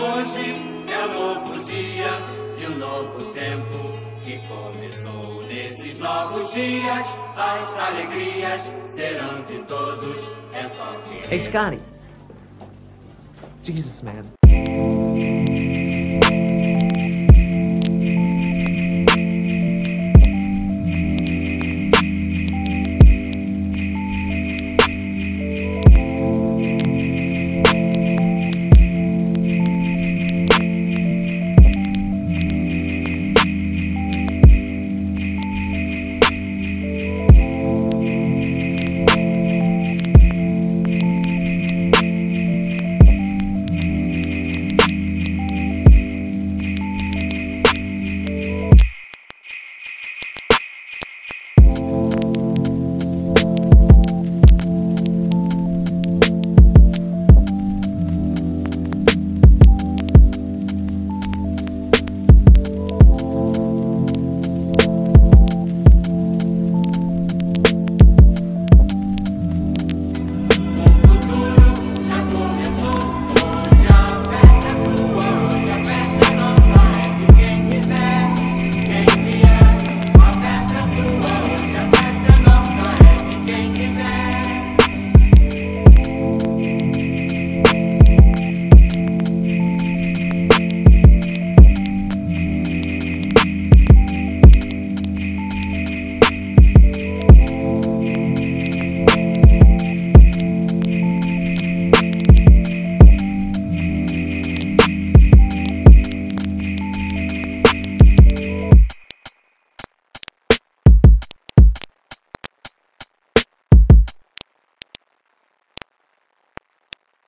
Hoje é um novo dia de um novo tempo que começou. Nesses novos dias, as alegrias serão de todos. É só que. Hey, Scotty. Jesus, man.